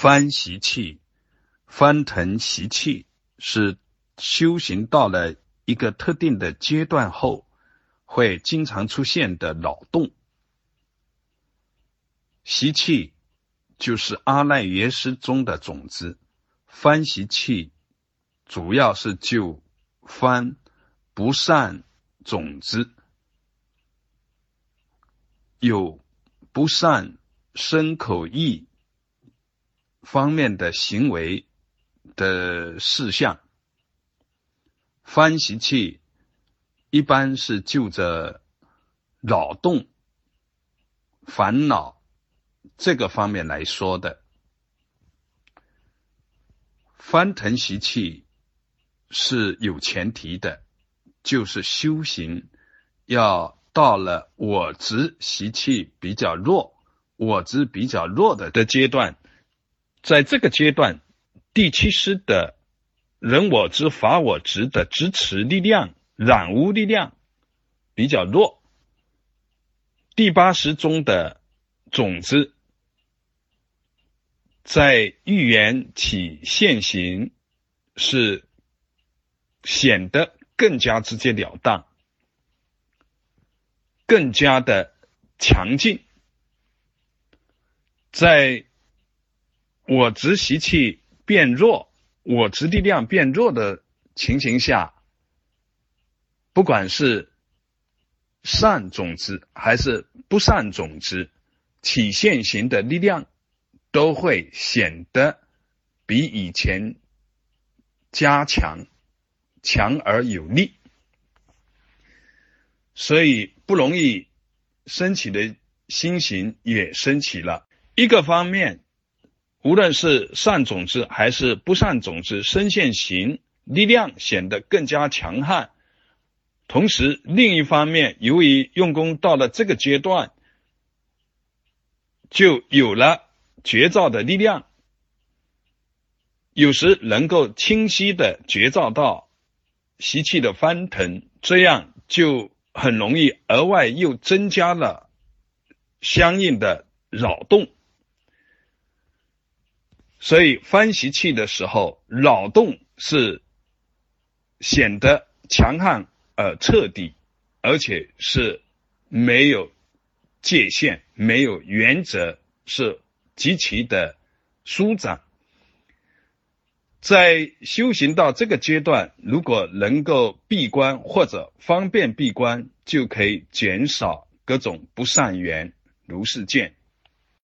翻习气、翻腾习气，是修行到了一个特定的阶段后，会经常出现的扰动。习气就是阿赖耶识中的种子，翻习气主要是就翻不善种子，有不善身口意。方面的行为的事项，翻习气一般是就着扰动、烦恼这个方面来说的。翻腾习气是有前提的，就是修行要到了我执习气比较弱、我执比较弱的的阶段。在这个阶段，第七师的人我之法我执的支持力量、染污力量比较弱。第八识中的种子在预言起现行，是显得更加直截了当，更加的强劲，在。我执习气变弱，我执力量变弱的情形下，不管是善种子还是不善种子，体现型的力量都会显得比以前加强，强而有力，所以不容易升起的心形也升起了。一个方面。无论是善种子还是不善种子，身现行力量显得更加强悍。同时，另一方面，由于用功到了这个阶段，就有了觉照的力量，有时能够清晰的觉照到习气的翻腾，这样就很容易额外又增加了相应的扰动。所以翻习气的时候，扰动是显得强悍而彻底，而且是没有界限、没有原则，是极其的舒展。在修行到这个阶段，如果能够闭关或者方便闭关，就可以减少各种不善缘，如是见。